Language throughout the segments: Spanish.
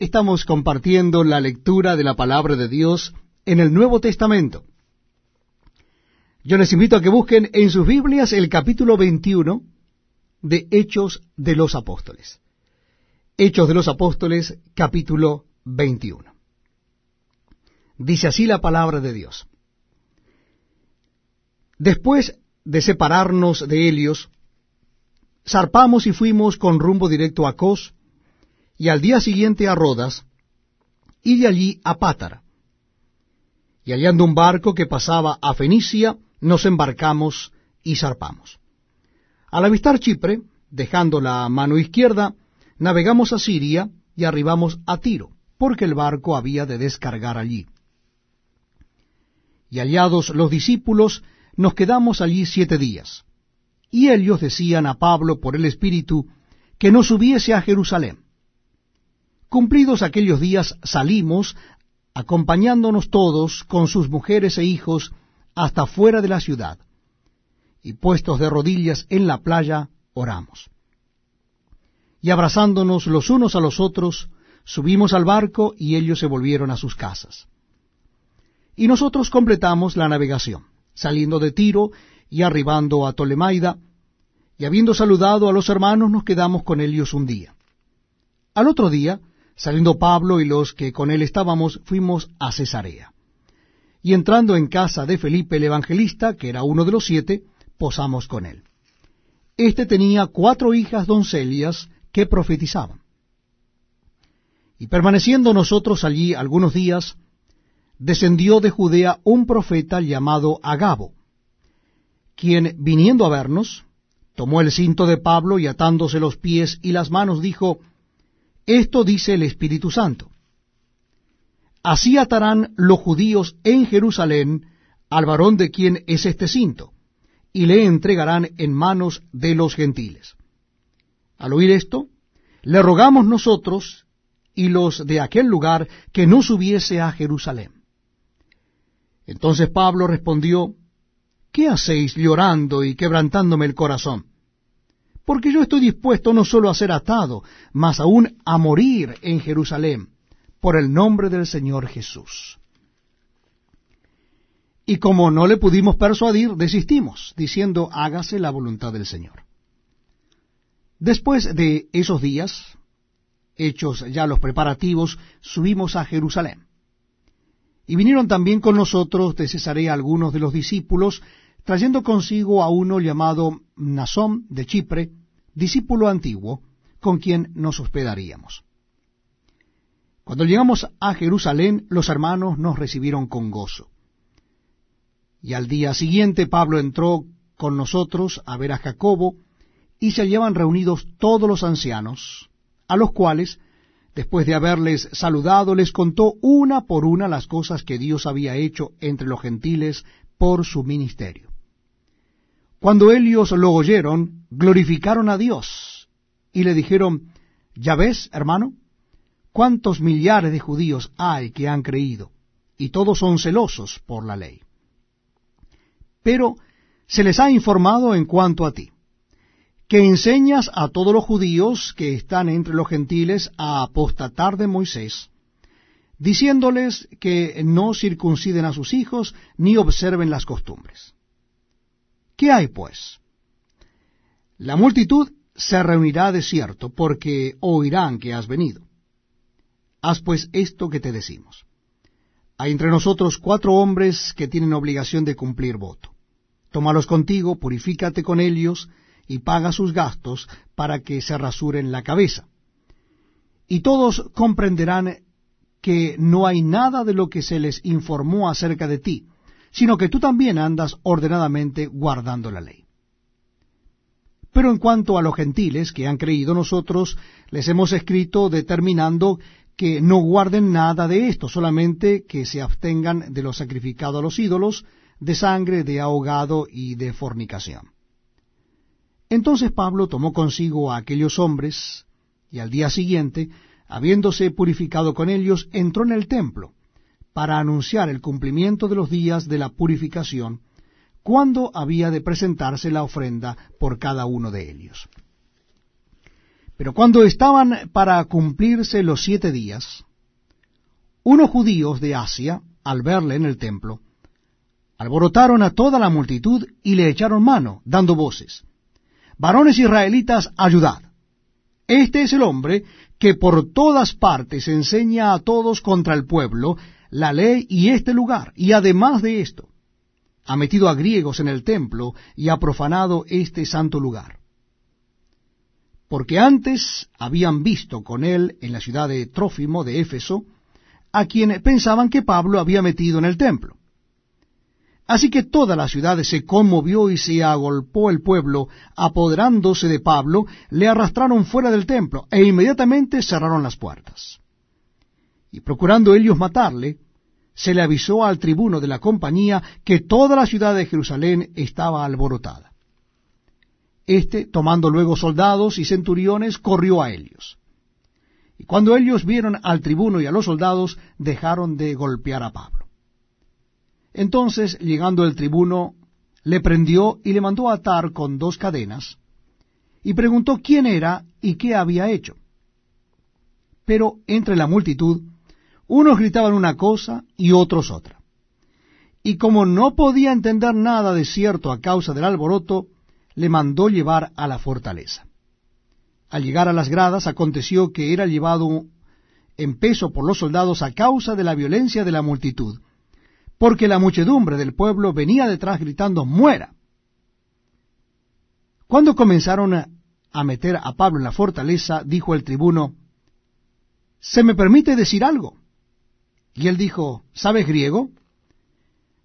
Estamos compartiendo la lectura de la palabra de Dios en el Nuevo Testamento. Yo les invito a que busquen en sus Biblias el capítulo 21 de Hechos de los Apóstoles. Hechos de los Apóstoles, capítulo 21. Dice así la palabra de Dios. Después de separarnos de Helios, zarpamos y fuimos con rumbo directo a Cos, y al día siguiente a Rodas, y de allí a Pátara. Y hallando un barco que pasaba a Fenicia, nos embarcamos y zarpamos. Al avistar Chipre, dejando la mano izquierda, navegamos a Siria y arribamos a Tiro, porque el barco había de descargar allí. Y hallados los discípulos, nos quedamos allí siete días. Y ellos decían a Pablo por el Espíritu que no subiese a Jerusalén Cumplidos aquellos días salimos, acompañándonos todos con sus mujeres e hijos, hasta fuera de la ciudad, y puestos de rodillas en la playa, oramos. Y abrazándonos los unos a los otros, subimos al barco y ellos se volvieron a sus casas. Y nosotros completamos la navegación, saliendo de Tiro y arribando a Tolemaida, y habiendo saludado a los hermanos nos quedamos con ellos un día. Al otro día Saliendo Pablo y los que con él estábamos, fuimos a Cesarea. Y entrando en casa de Felipe el evangelista, que era uno de los siete, posamos con él. Este tenía cuatro hijas doncellas que profetizaban. Y permaneciendo nosotros allí algunos días, descendió de Judea un profeta llamado Agabo, quien, viniendo a vernos, tomó el cinto de Pablo y atándose los pies y las manos, dijo, esto dice el Espíritu Santo. Así atarán los judíos en Jerusalén al varón de quien es este cinto, y le entregarán en manos de los gentiles. Al oír esto, le rogamos nosotros y los de aquel lugar que no subiese a Jerusalén. Entonces Pablo respondió, ¿Qué hacéis llorando y quebrantándome el corazón? Porque yo estoy dispuesto no solo a ser atado, mas aún a morir en Jerusalén, por el nombre del Señor Jesús. Y como no le pudimos persuadir, desistimos, diciendo, hágase la voluntad del Señor. Después de esos días, hechos ya los preparativos, subimos a Jerusalén. Y vinieron también con nosotros de Cesarea algunos de los discípulos, trayendo consigo a uno llamado Nazón de Chipre, discípulo antiguo, con quien nos hospedaríamos. Cuando llegamos a Jerusalén, los hermanos nos recibieron con gozo. Y al día siguiente Pablo entró con nosotros a ver a Jacobo, y se hallaban reunidos todos los ancianos, a los cuales, después de haberles saludado, les contó una por una las cosas que Dios había hecho entre los gentiles por su ministerio. Cuando ellos lo oyeron, glorificaron a Dios y le dijeron, ya ves, hermano, cuántos millares de judíos hay que han creído, y todos son celosos por la ley. Pero se les ha informado en cuanto a ti, que enseñas a todos los judíos que están entre los gentiles a apostatar de Moisés, diciéndoles que no circunciden a sus hijos ni observen las costumbres. ¿Qué hay, pues? La multitud se reunirá de cierto, porque oirán que has venido. Haz pues esto que te decimos. Hay entre nosotros cuatro hombres que tienen obligación de cumplir voto. Tómalos contigo, purifícate con ellos, y paga sus gastos para que se rasuren la cabeza. Y todos comprenderán que no hay nada de lo que se les informó acerca de ti, sino que tú también andas ordenadamente guardando la ley. Pero en cuanto a los gentiles que han creído nosotros, les hemos escrito determinando que no guarden nada de esto, solamente que se abstengan de lo sacrificado a los ídolos, de sangre, de ahogado y de fornicación. Entonces Pablo tomó consigo a aquellos hombres, y al día siguiente, habiéndose purificado con ellos, entró en el templo, para anunciar el cumplimiento de los días de la purificación, cuando había de presentarse la ofrenda por cada uno de ellos. Pero cuando estaban para cumplirse los siete días, unos judíos de Asia, al verle en el templo, alborotaron a toda la multitud y le echaron mano, dando voces. Varones israelitas, ayudad. Este es el hombre que por todas partes enseña a todos contra el pueblo la ley y este lugar, y además de esto, ha metido a griegos en el templo y ha profanado este santo lugar porque antes habían visto con él en la ciudad de Trófimo de Éfeso, a quien pensaban que Pablo había metido en el templo. Así que toda la ciudad se conmovió y se agolpó el pueblo, apoderándose de Pablo, le arrastraron fuera del templo e inmediatamente cerraron las puertas. Y procurando ellos matarle, se le avisó al tribuno de la compañía que toda la ciudad de Jerusalén estaba alborotada. Este, tomando luego soldados y centuriones, corrió a ellos. Y cuando ellos vieron al tribuno y a los soldados, dejaron de golpear a Pablo. Entonces, llegando el tribuno, le prendió y le mandó atar con dos cadenas, y preguntó quién era y qué había hecho. Pero entre la multitud, unos gritaban una cosa y otros otra. Y como no podía entender nada de cierto a causa del alboroto, le mandó llevar a la fortaleza. Al llegar a las gradas aconteció que era llevado en peso por los soldados a causa de la violencia de la multitud, porque la muchedumbre del pueblo venía detrás gritando muera. Cuando comenzaron a meter a Pablo en la fortaleza, dijo el tribuno, ¿se me permite decir algo? Y él dijo, ¿sabes griego?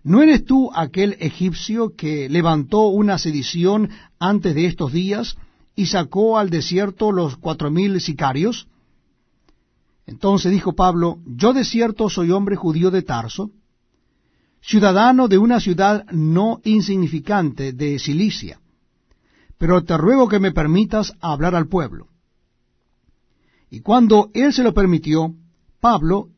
¿No eres tú aquel egipcio que levantó una sedición antes de estos días y sacó al desierto los cuatro mil sicarios? Entonces dijo Pablo, yo de cierto soy hombre judío de Tarso, ciudadano de una ciudad no insignificante de Cilicia, pero te ruego que me permitas hablar al pueblo. Y cuando él se lo permitió, Pablo,